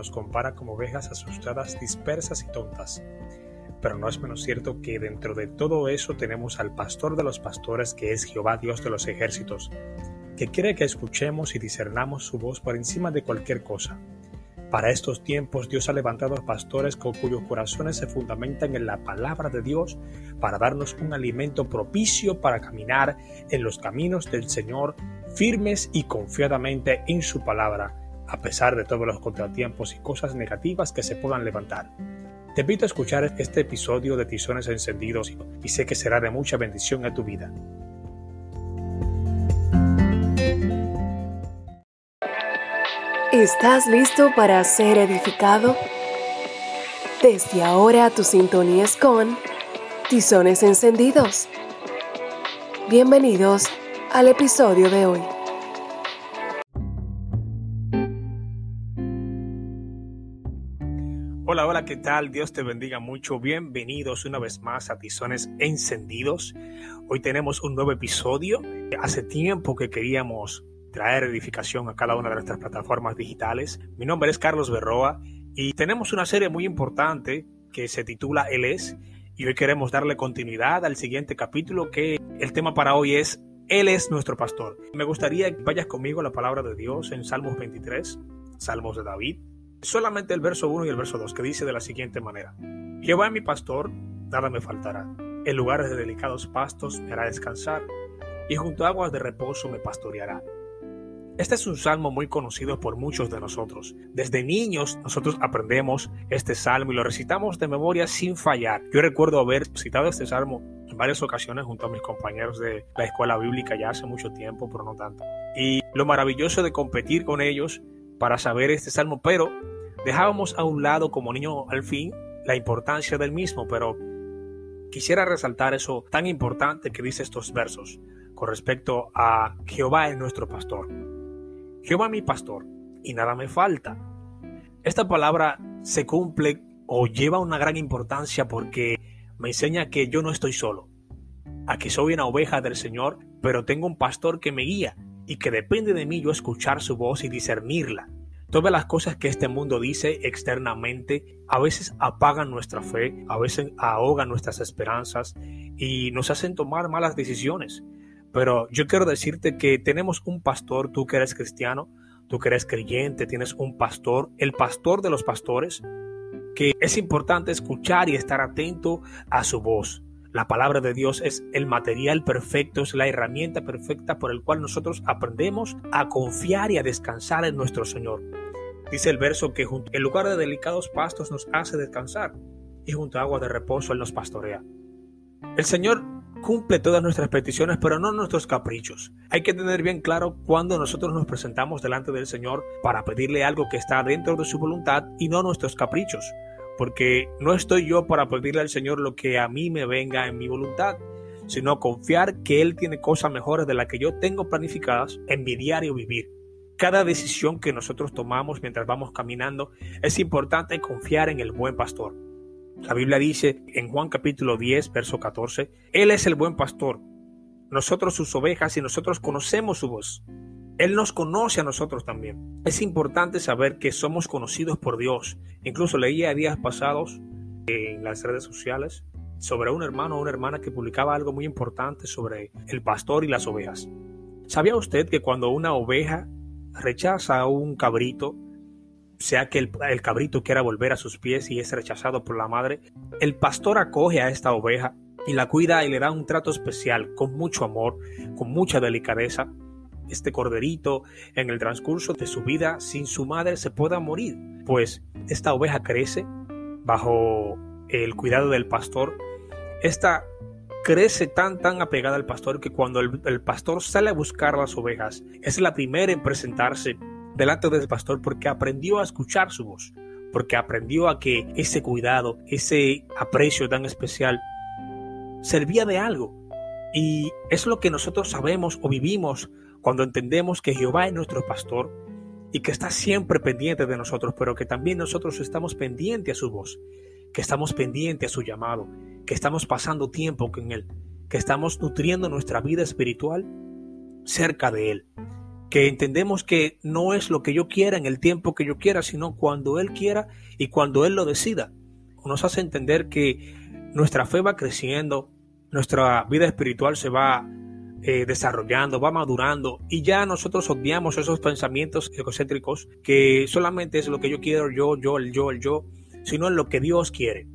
nos compara como ovejas asustadas, dispersas y tontas. Pero no es menos cierto que dentro de todo eso tenemos al pastor de los pastores que es Jehová Dios de los ejércitos, que quiere que escuchemos y discernamos su voz por encima de cualquier cosa. Para estos tiempos Dios ha levantado pastores con cuyos corazones se fundamentan en la palabra de Dios para darnos un alimento propicio para caminar en los caminos del Señor firmes y confiadamente en su palabra a pesar de todos los contratiempos y cosas negativas que se puedan levantar. Te invito a escuchar este episodio de Tizones Encendidos y sé que será de mucha bendición a tu vida. ¿Estás listo para ser edificado? Desde ahora tu sintonía es con Tizones Encendidos. Bienvenidos al episodio de hoy. ¿Qué tal? Dios te bendiga mucho. Bienvenidos una vez más a Tizones Encendidos. Hoy tenemos un nuevo episodio. Hace tiempo que queríamos traer edificación a cada una de nuestras plataformas digitales. Mi nombre es Carlos Berroa y tenemos una serie muy importante que se titula Él es y hoy queremos darle continuidad al siguiente capítulo que el tema para hoy es Él es nuestro pastor. Me gustaría que vayas conmigo a la palabra de Dios en Salmos 23, Salmos de David solamente el verso 1 y el verso 2, que dice de la siguiente manera: Jehová es mi pastor, nada me faltará. En lugares de delicados pastos me hará descansar, y junto a aguas de reposo me pastoreará. Este es un salmo muy conocido por muchos de nosotros. Desde niños nosotros aprendemos este salmo y lo recitamos de memoria sin fallar. Yo recuerdo haber citado este salmo en varias ocasiones junto a mis compañeros de la escuela bíblica ya hace mucho tiempo, pero no tanto. Y lo maravilloso de competir con ellos para saber este salmo, pero dejábamos a un lado como niño al fin la importancia del mismo, pero quisiera resaltar eso tan importante que dice estos versos con respecto a Jehová es nuestro pastor. Jehová mi pastor y nada me falta. Esta palabra se cumple o lleva una gran importancia porque me enseña que yo no estoy solo, a que soy una oveja del Señor, pero tengo un pastor que me guía y que depende de mí yo escuchar su voz y discernirla. Todas las cosas que este mundo dice externamente a veces apagan nuestra fe, a veces ahogan nuestras esperanzas y nos hacen tomar malas decisiones. Pero yo quiero decirte que tenemos un pastor, tú que eres cristiano, tú que eres creyente, tienes un pastor, el pastor de los pastores, que es importante escuchar y estar atento a su voz. La palabra de Dios es el material perfecto, es la herramienta perfecta por el cual nosotros aprendemos a confiar y a descansar en nuestro Señor. Dice el verso que en lugar de delicados pastos nos hace descansar y junto a agua de reposo Él nos pastorea. El Señor cumple todas nuestras peticiones, pero no nuestros caprichos. Hay que tener bien claro cuando nosotros nos presentamos delante del Señor para pedirle algo que está dentro de su voluntad y no nuestros caprichos porque no estoy yo para pedirle al Señor lo que a mí me venga en mi voluntad, sino confiar que Él tiene cosas mejores de las que yo tengo planificadas en mi diario vivir. Cada decisión que nosotros tomamos mientras vamos caminando es importante confiar en el buen pastor. La Biblia dice en Juan capítulo 10, verso 14, Él es el buen pastor, nosotros sus ovejas y nosotros conocemos su voz. Él nos conoce a nosotros también. Es importante saber que somos conocidos por Dios. Incluso leía días pasados en las redes sociales sobre un hermano o una hermana que publicaba algo muy importante sobre el pastor y las ovejas. ¿Sabía usted que cuando una oveja rechaza a un cabrito, sea que el, el, cabrito quiera volver a sus pies y es rechazado por la madre, el pastor acoge a esta oveja y la cuida y le da un trato especial, con mucho amor, con mucha delicadeza, este corderito en el transcurso de su vida sin su madre se pueda morir. Pues esta oveja crece bajo el cuidado del pastor. Esta crece tan tan apegada al pastor que cuando el, el, pastor sale a buscar las ovejas es la primera en presentarse delante del pastor porque aprendió a escuchar su voz, porque aprendió a que ese cuidado, ese aprecio tan especial servía de algo. Y es lo que nosotros sabemos o vivimos cuando entendemos que Jehová es nuestro pastor y que está siempre pendiente de nosotros, pero que también nosotros estamos pendientes a su voz, que estamos pendientes a su llamado, que estamos pasando tiempo con Él, que estamos nutriendo nuestra vida espiritual cerca de Él. que entendemos que no es lo que yo quiera en el tiempo que yo quiera, sino cuando Él quiera y cuando Él lo decida. Nos hace entender que nuestra fe va creciendo, nuestra vida espiritual se va eh, desarrollando, va madurando y ya nosotros odiamos esos pensamientos egocéntricos que solamente es lo que yo quiero, yo, yo, el yo, el yo, sino en lo que Dios quiere.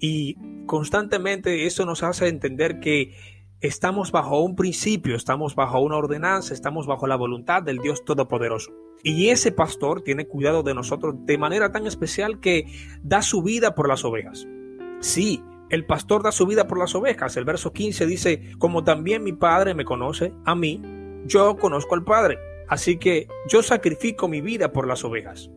Y constantemente eso nos hace entender que estamos bajo un principio, estamos bajo una ordenanza, estamos bajo la voluntad del Dios Todopoderoso. Y ese pastor tiene cuidado de nosotros de manera tan especial que da su vida por las ovejas. Sí, el pastor da su vida por las ovejas. El verso 15 dice, como también mi Padre me conoce a mí, yo conozco al Padre. Así que yo sacrifico mi vida por las ovejas.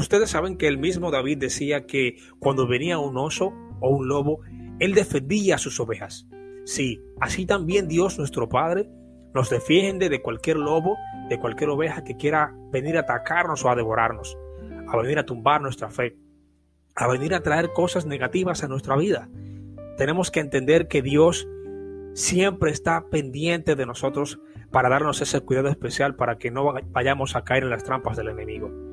Ustedes saben que el mismo David decía que cuando venía un oso o un lobo, él defendía a sus ovejas. Sí, así también Dios nuestro Padre nos defiende de cualquier lobo, de cualquier oveja que quiera venir a atacarnos o a devorarnos, a venir a tumbar nuestra fe a venir a traer cosas negativas a nuestra vida. Tenemos que entender que Dios siempre está pendiente de nosotros para darnos ese cuidado especial para que no vayamos a caer en las trampas del enemigo.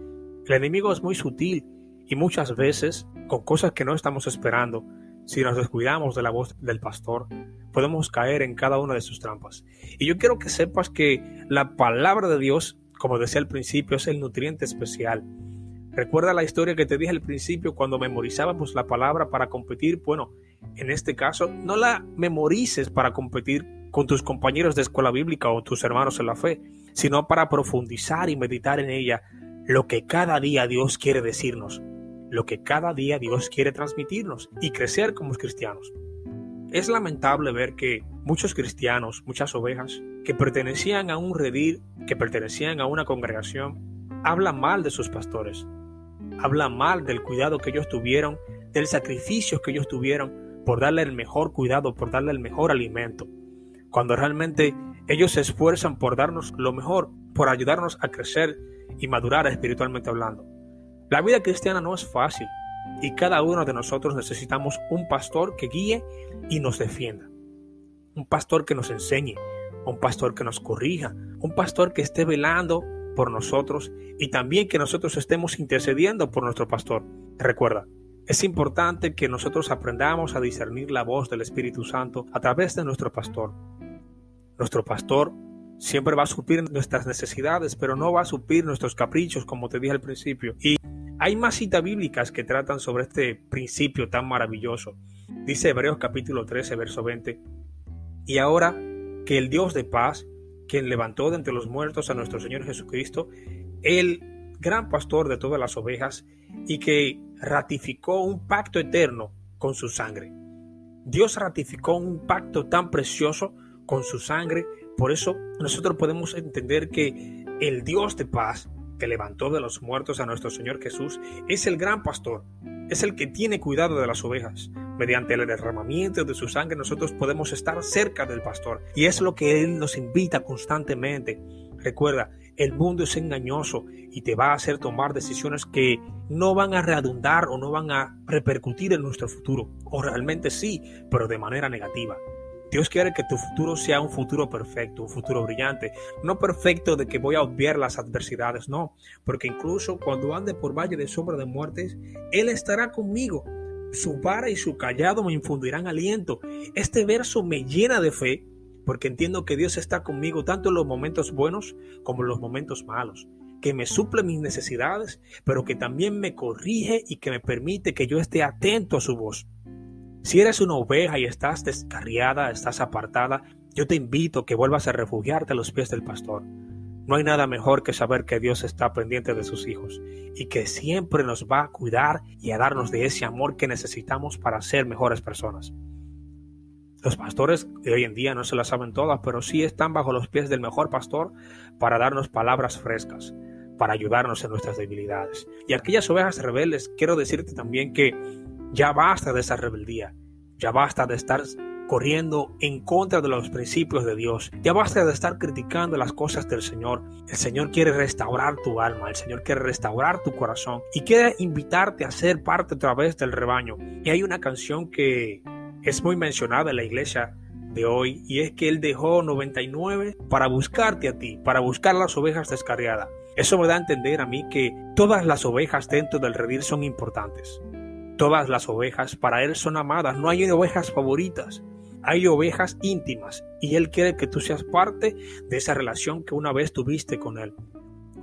El enemigo es muy sutil y muchas veces, con cosas que no estamos esperando, si nos descuidamos de la voz del pastor, podemos caer en cada una de sus trampas. Y yo quiero que sepas que la palabra de Dios, como decía al principio, es el nutriente especial Recuerda la historia que te dije al principio cuando memorizábamos la palabra para competir. Bueno, en este caso, no la memorices para competir con tus compañeros de escuela bíblica o tus hermanos en la fe, sino para profundizar y meditar en ella lo que cada día Dios quiere decirnos, lo que cada día Dios quiere transmitirnos y crecer como cristianos. Es lamentable ver que muchos cristianos, muchas ovejas, que pertenecían a un redil, que pertenecían a una congregación, hablan mal de sus pastores, habla mal del cuidado que ellos tuvieron, del sacrificio que ellos tuvieron por darle el mejor cuidado, por darle el mejor alimento. Cuando realmente ellos se esfuerzan por darnos lo mejor, por ayudarnos a crecer y madurar espiritualmente hablando. La vida cristiana no es fácil y cada uno de nosotros necesitamos un pastor que guíe y nos defienda. Un pastor que nos enseñe, un pastor que nos corrija, un pastor que esté velando por nosotros y también que nosotros estemos intercediendo por nuestro pastor. Recuerda, es importante que nosotros aprendamos a discernir la voz del Espíritu Santo a través de nuestro pastor. Nuestro pastor siempre va a suplir nuestras necesidades, pero no va a suplir nuestros caprichos, como te dije al principio. Y hay más citas bíblicas que tratan sobre este principio tan maravilloso. Dice Hebreos capítulo 13, verso 20. Y ahora que el Dios de paz quien levantó de entre los muertos a nuestro Señor Jesucristo, el gran pastor de todas las ovejas, y que ratificó un pacto eterno con su sangre. Dios ratificó un pacto tan precioso con su sangre, por eso nosotros podemos entender que el Dios de paz que levantó de los muertos a nuestro Señor Jesús es el gran pastor, es el que tiene cuidado de las ovejas. Mediante el derramamiento de su sangre nosotros podemos estar cerca del pastor y es lo que Él nos invita constantemente. Recuerda, el mundo es engañoso y te va a hacer tomar decisiones que no van a redundar o no van a repercutir en nuestro futuro. O realmente sí, pero de manera negativa. Dios quiere que tu futuro sea un futuro perfecto, un futuro brillante. No perfecto de que voy a obviar las adversidades, no. Porque incluso cuando ande por valle de sombra de muertes, Él estará conmigo. Su vara y su callado me infundirán aliento. Este verso me llena de fe porque entiendo que Dios está conmigo tanto en los momentos buenos como en los momentos malos que me suple mis necesidades, pero que también me corrige y que me permite que yo esté atento a su voz. Si eres una oveja y estás descarriada, estás apartada, yo te invito a que vuelvas a refugiarte a los pies del pastor. No hay nada mejor que saber que Dios está pendiente de sus hijos y que siempre nos va a cuidar y a darnos de ese amor que necesitamos para ser mejores personas. Los pastores de hoy en día no se las saben todas, pero sí están bajo los pies del mejor pastor para darnos palabras frescas, para ayudarnos en nuestras debilidades. Y aquellas ovejas rebeldes, quiero decirte también que ya basta de esa rebeldía. Ya basta de estar corriendo en contra de los principios de Dios. Ya basta de estar criticando las cosas del Señor. El Señor quiere restaurar tu alma, el Señor quiere restaurar tu corazón y quiere invitarte a ser parte otra vez del rebaño. Y hay una canción que es muy mencionada en la iglesia de hoy y es que Él dejó 99 para buscarte a ti, para buscar las ovejas descarriadas. Eso me da a entender a mí que todas las ovejas dentro del redil son importantes. Todas las ovejas para Él son amadas, no hay ovejas favoritas, hay ovejas íntimas y Él quiere que tú seas parte de esa relación que una vez tuviste con Él.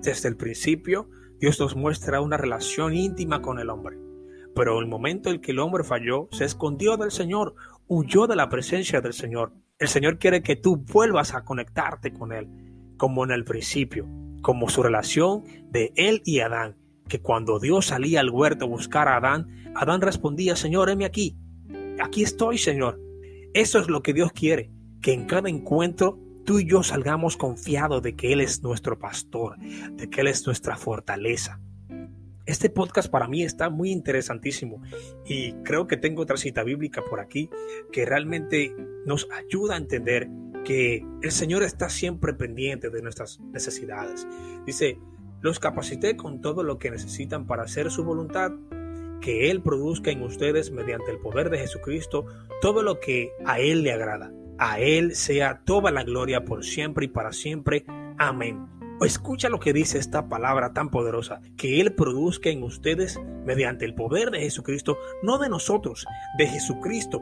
Desde el principio, Dios nos muestra una relación íntima con el hombre. Pero el momento en que el hombre falló, se escondió del Señor, huyó de la presencia del Señor. El Señor quiere que tú vuelvas a conectarte con Él, como en el principio, como su relación de Él y Adán, que cuando Dios salía al huerto a buscar a Adán, Adán respondía, Señor, heme aquí, aquí estoy, Señor. Eso es lo que Dios quiere, que en cada encuentro tú y yo salgamos confiados de que Él es nuestro pastor, de que Él es nuestra fortaleza. Este podcast para mí está muy interesantísimo y creo que tengo otra cita bíblica por aquí que realmente nos ayuda a entender que el Señor está siempre pendiente de nuestras necesidades. Dice, los capacité con todo lo que necesitan para hacer su voluntad, que Él produzca en ustedes mediante el poder de Jesucristo todo lo que a Él le agrada. A Él sea toda la gloria por siempre y para siempre. Amén. Escucha lo que dice esta palabra tan poderosa, que Él produzca en ustedes mediante el poder de Jesucristo, no de nosotros, de Jesucristo,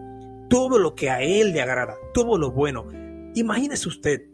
todo lo que a Él le agrada, todo lo bueno. Imagínese usted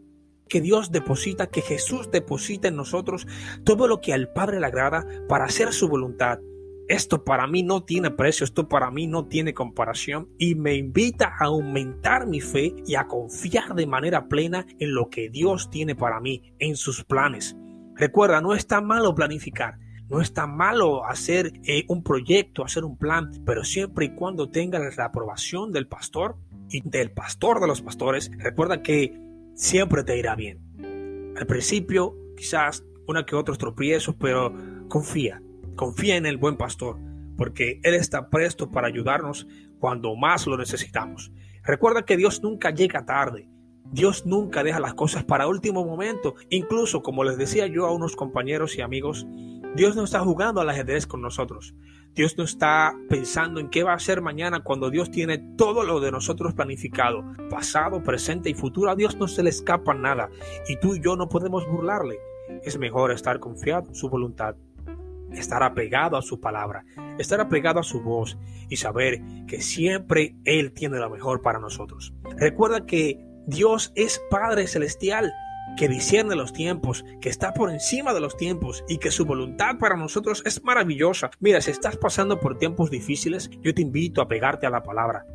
que Dios deposita, que Jesús deposita en nosotros todo lo que al Padre le agrada para hacer su voluntad. Esto para mí no tiene precio, esto para mí no tiene comparación y me invita a aumentar mi fe y a confiar de manera plena en lo que Dios tiene para mí, en sus planes. Recuerda, no está malo planificar, no está malo hacer eh, un proyecto, hacer un plan, pero siempre y cuando tengas la aprobación del pastor y del pastor de los pastores, recuerda que siempre te irá bien. Al principio, quizás una que otros tropiezos, pero confía, confía en el buen pastor, porque Él está presto para ayudarnos cuando más lo necesitamos. Recuerda que Dios nunca llega tarde. Dios nunca deja las cosas para último momento. Incluso, como les decía yo a unos compañeros y amigos, Dios no está jugando al ajedrez con nosotros. Dios no está pensando en qué va a hacer mañana cuando Dios tiene todo lo de nosotros planificado, pasado, presente y futuro. A Dios no se le escapa nada y tú y yo no podemos burlarle. Es mejor estar confiado en su voluntad estar apegado a su palabra, estar apegado a su voz y saber que siempre Él tiene lo mejor para nosotros. Recuerda que Dios es Padre Celestial, que discierne los tiempos, que está por encima de los tiempos y que su voluntad para nosotros es maravillosa. Mira, si estás pasando por tiempos difíciles, yo te invito a pegarte a la palabra.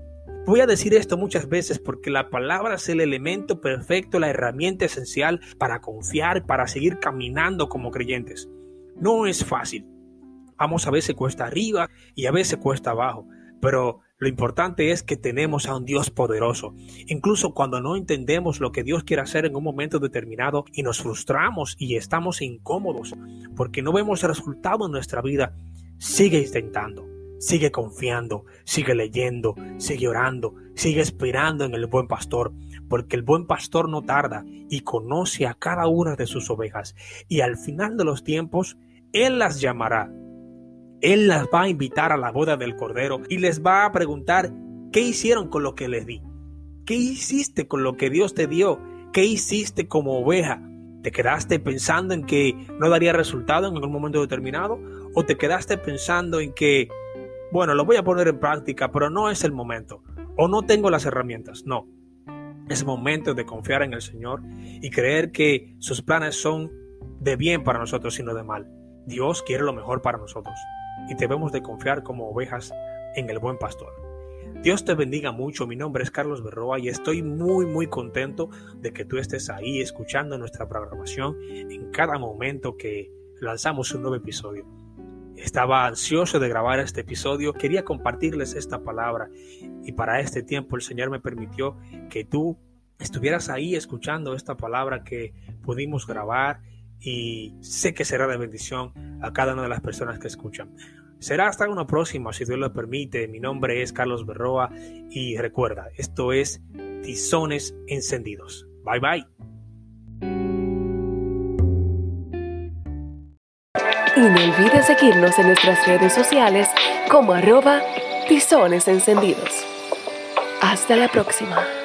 Voy a decir esto muchas veces porque la palabra es el elemento perfecto, la herramienta esencial para confiar, para seguir caminando como creyentes. No es fácil. Vamos a veces cuesta arriba y a veces cuesta abajo, pero lo importante es que tenemos a un Dios poderoso. Incluso cuando no entendemos lo que Dios quiere hacer en un momento determinado y nos frustramos y estamos incómodos porque no vemos el resultado en nuestra vida, sigue intentando, sigue confiando, sigue leyendo, sigue orando, sigue esperando en el buen pastor, porque el buen pastor no tarda y conoce a cada una de sus ovejas y al final de los tiempos, Él las llamará él las va a invitar a la boda del Cordero y les va a preguntar qué hicieron con lo que les di. ¿Qué hiciste con lo que Dios te dio? ¿Qué hiciste como oveja? ¿Te quedaste pensando en que no daría resultado en algún momento determinado? ¿O te quedaste pensando en que, bueno, lo voy a poner en práctica, pero no es el momento? ¿O no tengo las herramientas? No. Es momento de confiar en el Señor y creer que sus planes son de bien para nosotros y no de mal. Dios quiere lo mejor para nosotros y debemos de confiar como ovejas en el buen pastor. Dios te bendiga mucho, mi nombre es Carlos Berroa y estoy muy muy contento de que tú estés ahí escuchando nuestra programación en cada momento que lanzamos un nuevo episodio. Estaba ansioso de grabar este episodio, quería compartirles esta palabra y para este tiempo el Señor me permitió que tú estuvieras ahí escuchando esta palabra que pudimos grabar y sé que será de bendición a cada una de las personas que escuchan. Será hasta una próxima, si Dios lo permite. Mi nombre es Carlos Berroa y recuerda, esto es Tizones Encendidos. Bye bye. Y no olvides seguirnos en nuestras redes sociales como arroba Tizones Encendidos. Hasta la próxima.